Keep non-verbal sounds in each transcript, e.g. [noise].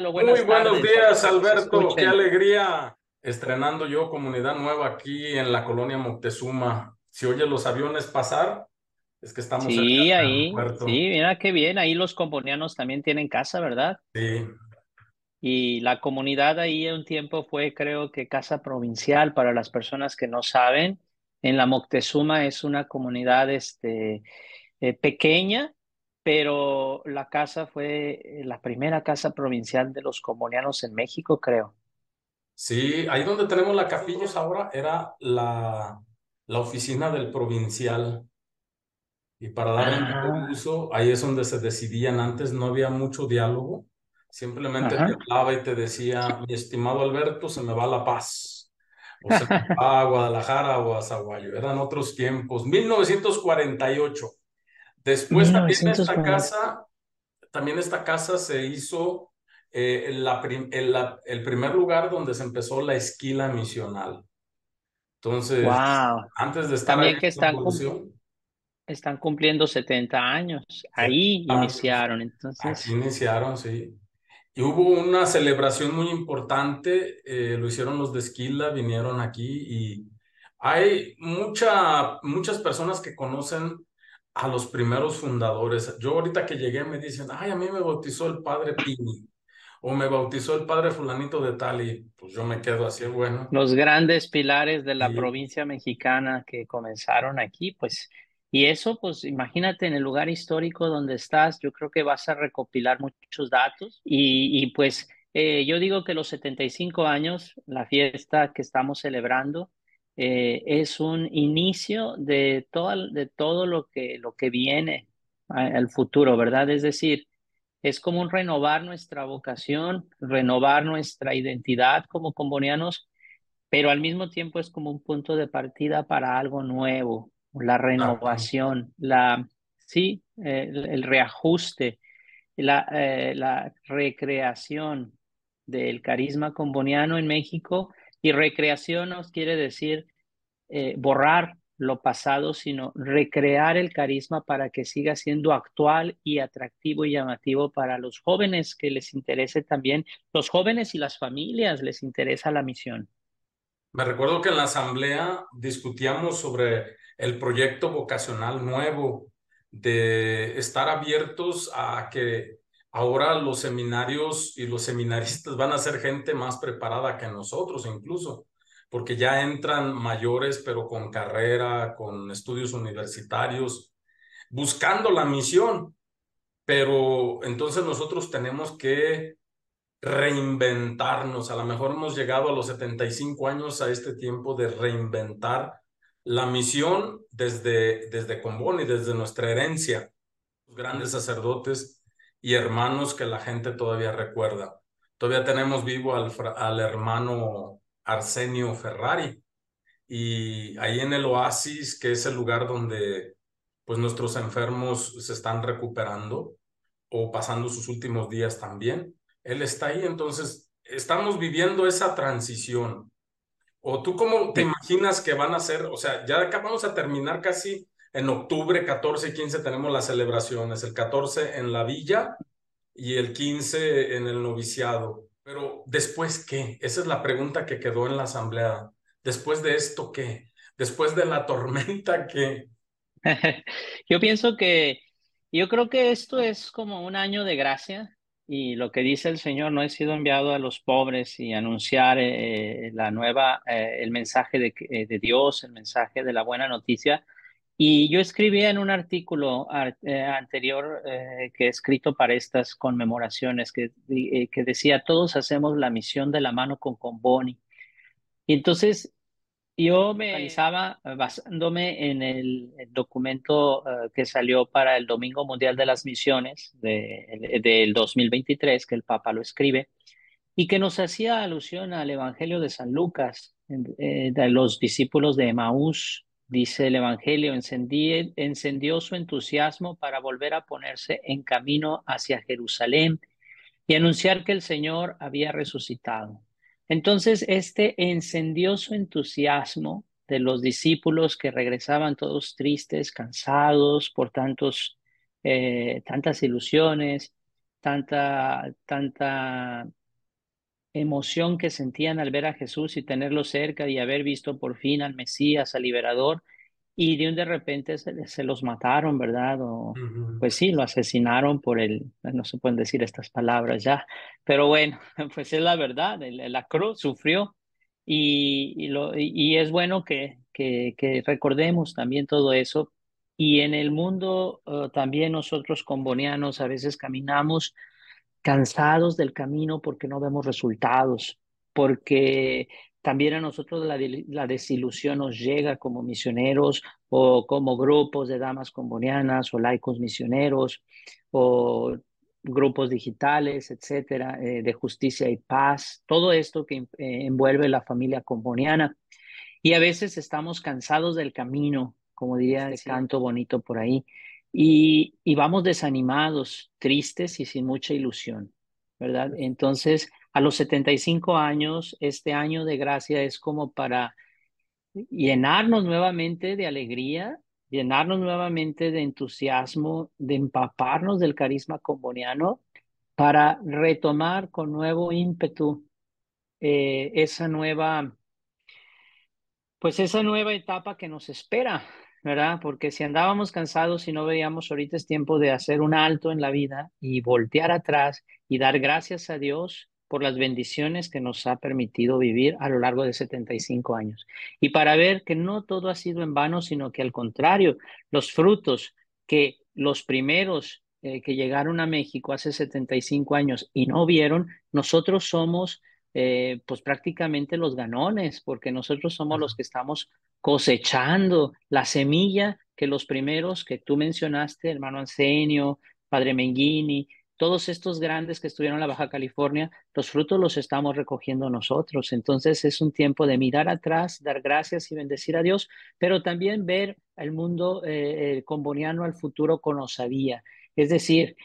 Muy buenos días, Alberto. Qué alegría estrenando yo comunidad nueva aquí en la colonia Moctezuma. Si oyes los aviones pasar, es que estamos sí, ahí, sí, mira qué bien. Ahí los componianos también tienen casa, ¿verdad? Sí. Y la comunidad ahí un tiempo fue, creo que, casa provincial para las personas que no saben. En la Moctezuma es una comunidad este, eh, pequeña, pero la casa fue eh, la primera casa provincial de los comunianos en México, creo. Sí, ahí donde tenemos la capilla ahora era la, la oficina del provincial. Y para darle un uso, ahí es donde se decidían antes, no había mucho diálogo. Simplemente te hablaba y te decía, mi estimado Alberto, se me va la paz. O se me [laughs] va a Guadalajara o a Zaguayo. Eran otros tiempos. 1948. Después también esta casa, también esta casa se hizo eh, el primer lugar donde se empezó la esquila misional. Entonces, antes de estar también que están, están cumpliendo 70 años. Ahí iniciaron, entonces. iniciaron, sí. Y hubo una celebración muy importante, eh, lo hicieron los de Esquila, vinieron aquí y hay mucha, muchas personas que conocen a los primeros fundadores. Yo ahorita que llegué me dicen, ay, a mí me bautizó el padre Pini o me bautizó el padre fulanito de tal y pues yo me quedo así, bueno. Los grandes pilares de la provincia mexicana que comenzaron aquí, pues y eso, pues imagínate en el lugar histórico donde estás, yo creo que vas a recopilar muchos datos y, y pues eh, yo digo que los 75 años, la fiesta que estamos celebrando, eh, es un inicio de todo, de todo lo, que, lo que viene al futuro, ¿verdad? Es decir, es como un renovar nuestra vocación, renovar nuestra identidad como combonianos, pero al mismo tiempo es como un punto de partida para algo nuevo, la renovación, la, sí, el, reajuste, la, eh, la recreación del carisma comboniano en México. Y recreación nos quiere decir eh, borrar lo pasado, sino recrear el carisma para que siga siendo actual y atractivo y llamativo para los jóvenes que les interese también, los jóvenes y las familias les interesa la misión. Me recuerdo que en la asamblea discutíamos sobre el proyecto vocacional nuevo de estar abiertos a que ahora los seminarios y los seminaristas van a ser gente más preparada que nosotros incluso, porque ya entran mayores pero con carrera, con estudios universitarios, buscando la misión. Pero entonces nosotros tenemos que reinventarnos. A lo mejor hemos llegado a los 75 años a este tiempo de reinventar la misión desde, desde y desde nuestra herencia, los grandes sacerdotes y hermanos que la gente todavía recuerda. Todavía tenemos vivo al, al hermano Arsenio Ferrari y ahí en el oasis, que es el lugar donde pues nuestros enfermos se están recuperando o pasando sus últimos días también. Él está ahí, entonces estamos viviendo esa transición ¿O tú cómo te imaginas que van a ser? O sea, ya acá vamos a terminar casi en octubre, 14 y 15 tenemos las celebraciones, el 14 en la villa y el 15 en el noviciado. Pero después qué? Esa es la pregunta que quedó en la asamblea. Después de esto qué? Después de la tormenta qué? [laughs] yo pienso que, yo creo que esto es como un año de gracia y lo que dice el Señor, no he sido enviado a los pobres y anunciar eh, la nueva, eh, el mensaje de, eh, de, Dios, el mensaje de la buena noticia. Y yo escribí en un artículo anterior que he escrito para estas conmemoraciones que, que decía, todos hacemos la misión de la mano con Comboni. Y entonces yo me realizaba eh, basándome en el, documento eh, que salió para el Domingo Mundial de las Misiones de, del 2023, que el Papa lo escribe, y que nos hacía alusión al Evangelio de San Lucas, eh, de los discípulos de Emaús. Dice el Evangelio, encendió su entusiasmo para volver a ponerse en camino hacia Jerusalén y anunciar que el Señor había resucitado. Entonces, este encendió su entusiasmo de los discípulos que regresaban todos tristes, cansados por tantos, eh, tantas ilusiones, tanta, tanta emoción que sentían al ver a Jesús y tenerlo cerca y haber visto por fin al Mesías, al liberador, y de un de repente se, los mataron, ¿verdad? O, Pues sí, lo asesinaron por el, no se pueden decir estas palabras ya, pero bueno, [laughs] pues es la verdad, la cruz sufrió y, y, lo, y es bueno que, que, que, recordemos también todo eso. Y en el mundo uh, también nosotros con bonianos a veces caminamos cansados del camino porque no vemos resultados, porque también a nosotros la, la, desilusión nos llega como misioneros o como grupos de damas combonianas o laicos misioneros o grupos digitales, etcétera, eh, de justicia y paz, todo esto que eh, envuelve la familia comboniana. Y a veces estamos cansados del camino, como diría el canto bonito por ahí, y, y vamos desanimados, tristes y sin mucha ilusión, ¿verdad? Entonces, a los 75 años, este año de gracia es como para llenarnos nuevamente de alegría, llenarnos nuevamente de entusiasmo, de empaparnos del carisma comboniano para retomar con nuevo ímpetu eh, esa nueva, pues esa nueva etapa que nos espera, ¿verdad? Porque si andábamos cansados y no veíamos, ahorita es tiempo de hacer un alto en la vida y voltear atrás y dar gracias a Dios por las bendiciones que nos ha permitido vivir a lo largo de 75 años. Y para ver que no todo ha sido en vano, sino que al contrario, los frutos que los primeros eh, que llegaron a México hace 75 años y no vieron, nosotros somos eh, pues prácticamente los ganones, porque nosotros somos los que estamos cosechando la semilla que los primeros que tú mencionaste, hermano Ansenio, padre Menghini, todos estos grandes que estuvieron en la Baja California, los frutos los estamos recogiendo nosotros. Entonces es un tiempo de mirar atrás, dar gracias y bendecir a Dios, pero también ver el mundo eh, comboniano al futuro con osadía. Es decir,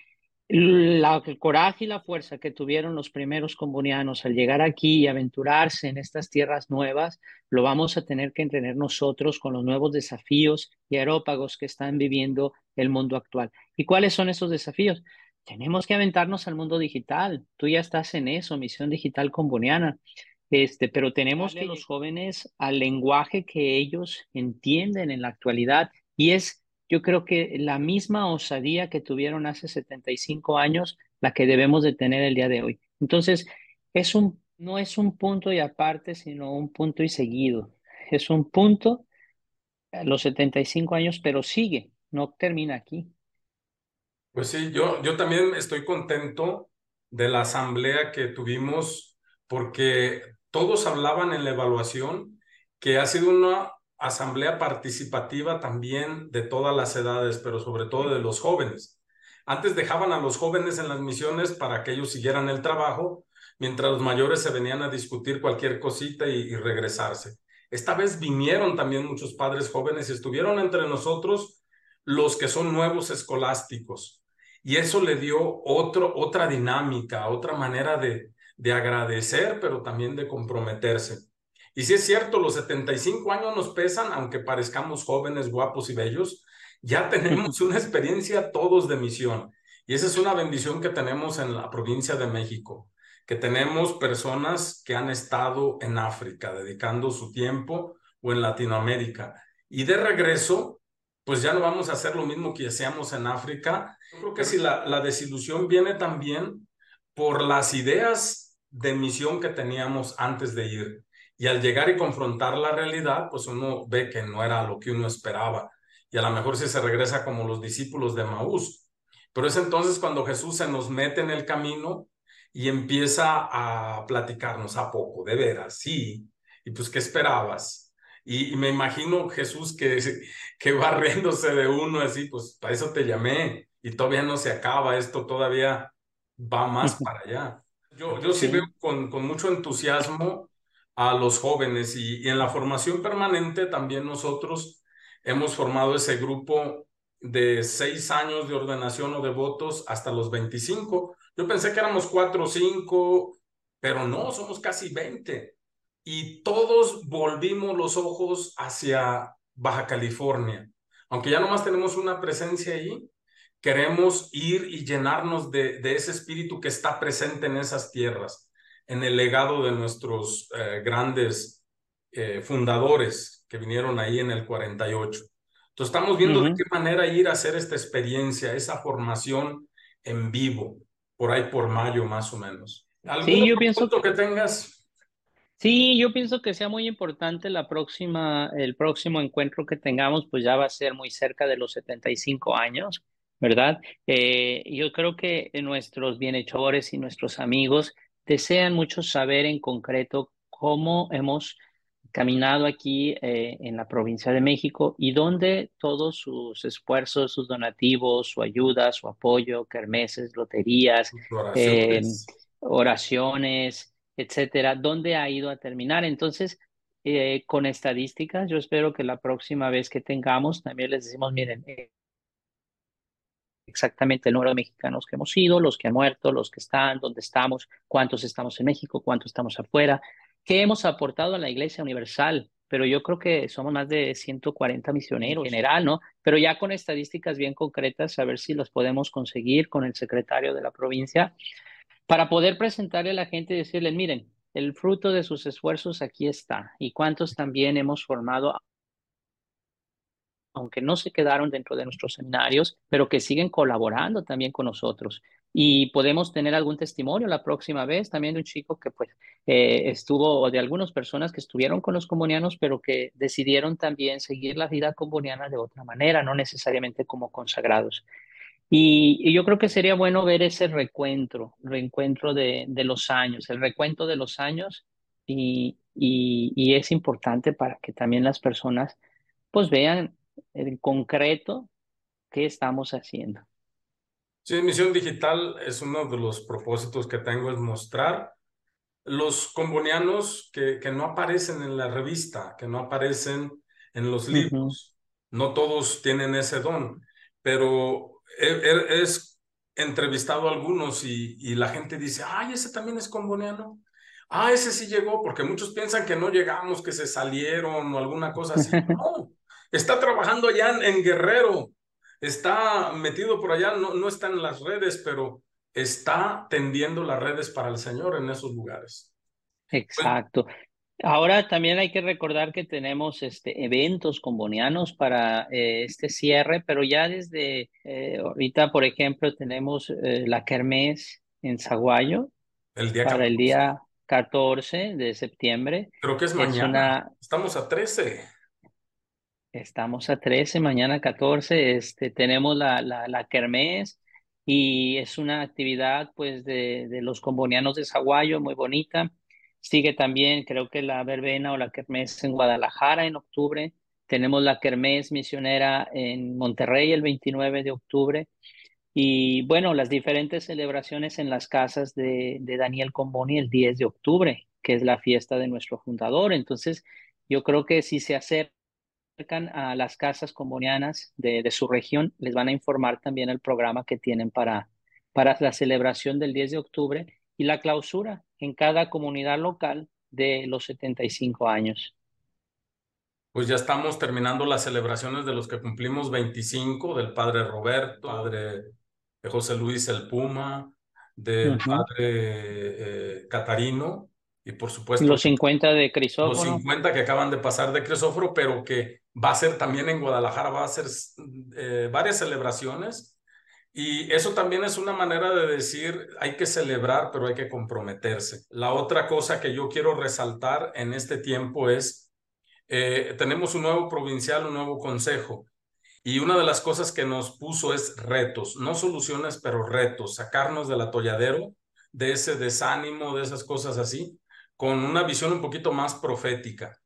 la, el coraje y la fuerza que tuvieron los primeros combonianos al llegar aquí y aventurarse en estas tierras nuevas, lo vamos a tener que entrenar nosotros con los nuevos desafíos y aerópagos que están viviendo el mundo actual. ¿Y cuáles son esos desafíos? tenemos que aventarnos al mundo digital. Tú ya estás en eso, misión digital comboniana. Este, pero tenemos que los jóvenes al lenguaje que ellos entienden en la actualidad y es, yo creo que la misma osadía que tuvieron hace 75 años, la que debemos de tener el día de hoy. Entonces, es un, no es un punto y aparte, sino un punto y seguido. Es un punto a los 75 años, pero sigue, no termina aquí. Pues sí, yo, yo también estoy contento de la asamblea que tuvimos porque todos hablaban en la evaluación que ha sido una asamblea participativa también de todas las edades, pero sobre todo de los jóvenes. Antes dejaban a los jóvenes en las misiones para que ellos siguieran el trabajo, mientras los mayores se venían a discutir cualquier cosita y, regresarse. Esta vez vinieron también muchos padres jóvenes y estuvieron entre nosotros los que son nuevos escolásticos y eso le dio otro, otra dinámica, otra manera de, de agradecer, pero también de comprometerse. Y si es cierto, los 75 años nos pesan, aunque parezcamos jóvenes, guapos y bellos, ya [laughs] tenemos una experiencia todos de misión. Y esa es una bendición que tenemos en la provincia de México, que tenemos personas que han estado en África dedicando su tiempo o en Latinoamérica. Y de regreso pues ya no vamos a hacer lo mismo que hacíamos en África. Yo creo que si la, la desilusión viene también por las ideas de misión que teníamos antes de ir. Y al llegar y confrontar la realidad, pues uno ve que no era lo que uno esperaba. Y a lo mejor si se regresa como los discípulos de Maús. Pero es entonces cuando Jesús se nos mete en el camino y empieza a platicarnos a poco, de veras, sí. Y pues, ¿qué esperabas? Y, me imagino Jesús que, que va riéndose de uno así, pues para eso te llamé y todavía no se acaba, esto todavía va más para allá. Yo, yo sí, veo con, con, mucho entusiasmo a los jóvenes y, en la formación permanente también nosotros hemos formado ese grupo de seis años de ordenación o de votos hasta los 25. Yo pensé que éramos cuatro o cinco, pero no, somos casi 20 y todos volvimos los ojos hacia Baja California. Aunque ya nomás tenemos una presencia ahí, queremos ir y llenarnos de ese espíritu que está presente en esas tierras, en el legado de nuestros eh, grandes eh, fundadores que vinieron ahí en el 48. Entonces estamos viendo de qué manera ir a hacer esta experiencia, esa formación en vivo, por ahí por mayo más o menos. ¿Algún sí, yo pienso que tengas? Sí, yo pienso que sea muy importante la próxima, el próximo encuentro que tengamos, pues ya va a ser muy cerca de los 75 años, ¿verdad? Eh, yo creo que nuestros bienhechores y nuestros amigos desean mucho saber en concreto cómo hemos caminado aquí eh, en la provincia de México y dónde todos sus esfuerzos, sus donativos, su ayuda, su apoyo, kermeses, loterías, oraciones, eh, oraciones etcétera, dónde ha ido a terminar. Entonces, eh, con estadísticas, yo espero que la próxima vez que tengamos también les decimos, miren, eh, exactamente el número de mexicanos que hemos ido, los que han muerto, los que están, dónde estamos, cuántos estamos en México, cuántos estamos afuera, qué hemos aportado a la Iglesia Universal. Pero yo creo que somos más de 140 misioneros en general, ¿no? Pero ya con estadísticas bien concretas, a ver si las podemos conseguir con el secretario de la provincia para poder presentarle a la gente y decirle, miren, el fruto de sus esfuerzos aquí está y cuántos también hemos formado, aunque no se quedaron dentro de nuestros seminarios, pero que siguen colaborando también con nosotros. Y podemos tener algún testimonio la próxima vez también de un chico que pues eh, estuvo, o de algunas personas que estuvieron con los comunianos, pero que decidieron también seguir la vida comuniana de otra manera, no necesariamente como consagrados. Y, yo creo que sería bueno ver ese recuentro, reencuentro de, de los años, el recuento de los años y, y, es importante para que también las personas pues vean en concreto qué estamos haciendo. Sí, Misión Digital es uno de los propósitos que tengo, es mostrar los combonianos que, que no aparecen en la revista, que no aparecen en los libros. No todos tienen ese don, pero es entrevistado a algunos y, y, la gente dice, ay, ese también es comboniano. Ah, ese sí llegó, porque muchos piensan que no llegamos, que se salieron o alguna cosa así. [laughs] No, está trabajando allá en, Guerrero, está metido por allá, no, no está en las redes, pero está tendiendo las redes para el Señor en esos lugares. Exacto. Ahora también hay que recordar que tenemos este, eventos combonianos para eh, este cierre, pero ya desde eh, ahorita, por ejemplo, tenemos eh, la Kermés en Zaguayo el día para el día 14 de septiembre. Creo que es, mañana. Estamos a 13. Estamos a 13, mañana 14. Este, tenemos la, la, la Kermés y es una actividad pues de, de los combonianos de Zaguayo muy bonita. Sigue también, creo que la verbena o la kermés en Guadalajara en octubre. Tenemos la kermés misionera en Monterrey el 29 de octubre. Y bueno, las diferentes celebraciones en las casas de, de Daniel Comboni el 10 de octubre, que es la fiesta de nuestro fundador. Entonces, yo creo que si se acercan a las casas combonianas de, de, su región, les van a informar también el programa que tienen para, para la celebración del 10 de octubre y la clausura en cada comunidad local de los 75 años. Pues ya estamos terminando las celebraciones de los que cumplimos 25, del padre Roberto, padre José Luis el Puma, del padre eh, Catarino y por supuesto... Los 50 de Crisóforo. Los 50 que acaban de pasar de Crisóforo, pero que va a ser también en Guadalajara, va a ser eh, varias celebraciones y eso también es una manera de decir, hay que celebrar, pero hay que comprometerse. La otra cosa que yo quiero resaltar en este tiempo es, eh, tenemos un nuevo provincial, un nuevo consejo. Y una de las cosas que nos puso es retos, no soluciones, pero retos, sacarnos del atolladero, de ese desánimo, de esas cosas así, con una visión un poquito más profética.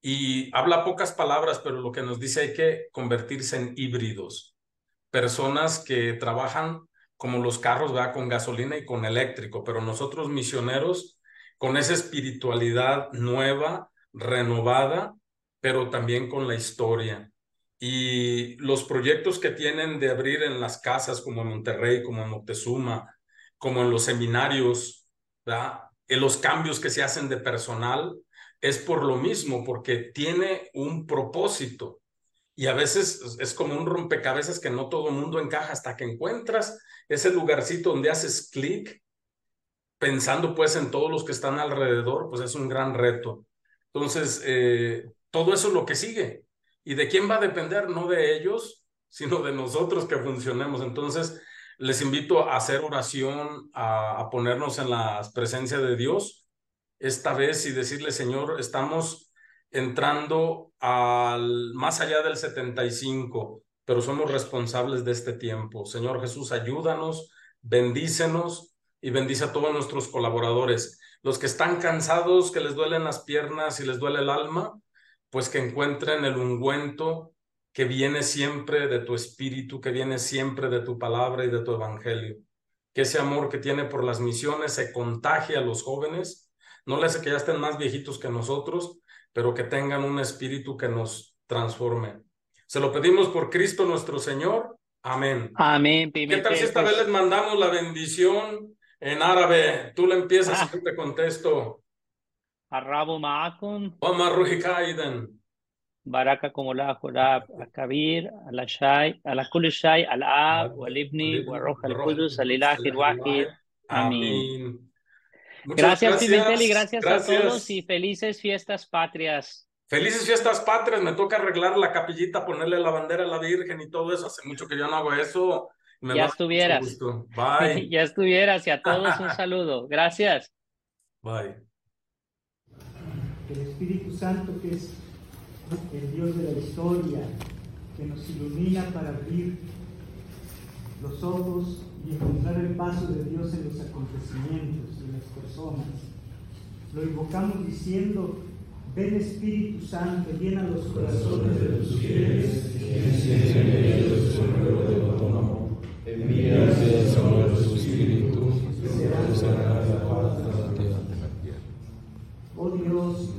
Y habla pocas palabras, pero lo que nos dice hay que convertirse en híbridos personas que trabajan como los carros, va con gasolina y con eléctrico, pero nosotros misioneros con esa espiritualidad nueva, renovada, pero también con la historia. Y los proyectos que tienen de abrir en las casas como en Monterrey, como en Moctezuma, como en los seminarios, los cambios que se hacen de personal, es por lo mismo, porque tiene un propósito Y a veces es como un rompecabezas que no todo el mundo encaja hasta que encuentras ese lugarcito donde haces clic, pensando pues en todos los que están alrededor, pues es un gran reto. Entonces, eh, todo eso es lo que sigue. ¿Y de quién va a depender? No de ellos, sino de nosotros que funcionemos. Entonces, les invito a hacer oración, a, ponernos en la presencia de Dios esta vez y decirle, Señor, estamos entrando al más allá del 75, pero somos responsables de este tiempo. Señor Jesús, ayúdanos, bendícenos y bendice a todos nuestros colaboradores. Los que están cansados, que les duelen las piernas y les duele el alma, pues que encuentren el ungüento que viene siempre de tu espíritu, que viene siempre de tu palabra y de tu evangelio. Que ese amor que tiene por las misiones se contagie a los jóvenes. No les hace que ya estén más viejitos que nosotros, pero que tengan un espíritu que nos transforme. Se lo pedimos por Cristo nuestro Señor. Amén. Amén. ¿Qué tal si esta vez les mandamos la bendición en árabe? Tú le empiezas y yo te contesto. Arabu ma'akum. Baraka como la Jorab, al Kabir, al Ashai, al Shai, al Ab, al Ibni, al Roja, al Qudus, al Ilahi, al Wahid. Amén. Gracias, gracias, Pimentel, y gracias, gracias, a todos y felices fiestas patrias. Felices fiestas patrias, me toca arreglar la capillita, ponerle la bandera a la Virgen y todo eso. Hace mucho que yo no hago eso. Me ya estuvieras. Bye. [laughs] ya estuvieras y a todos un [laughs] saludo. Gracias. Bye. El Espíritu Santo que es el Dios de la historia, que nos ilumina para abrir los ojos y encontrar el paso de Dios en los acontecimientos, en las personas. Lo invocamos diciendo, ven Espíritu Santo, llena los corazones de tus fieles, envía Señor su Espíritu, que será la paz de la tierra. Oh Dios,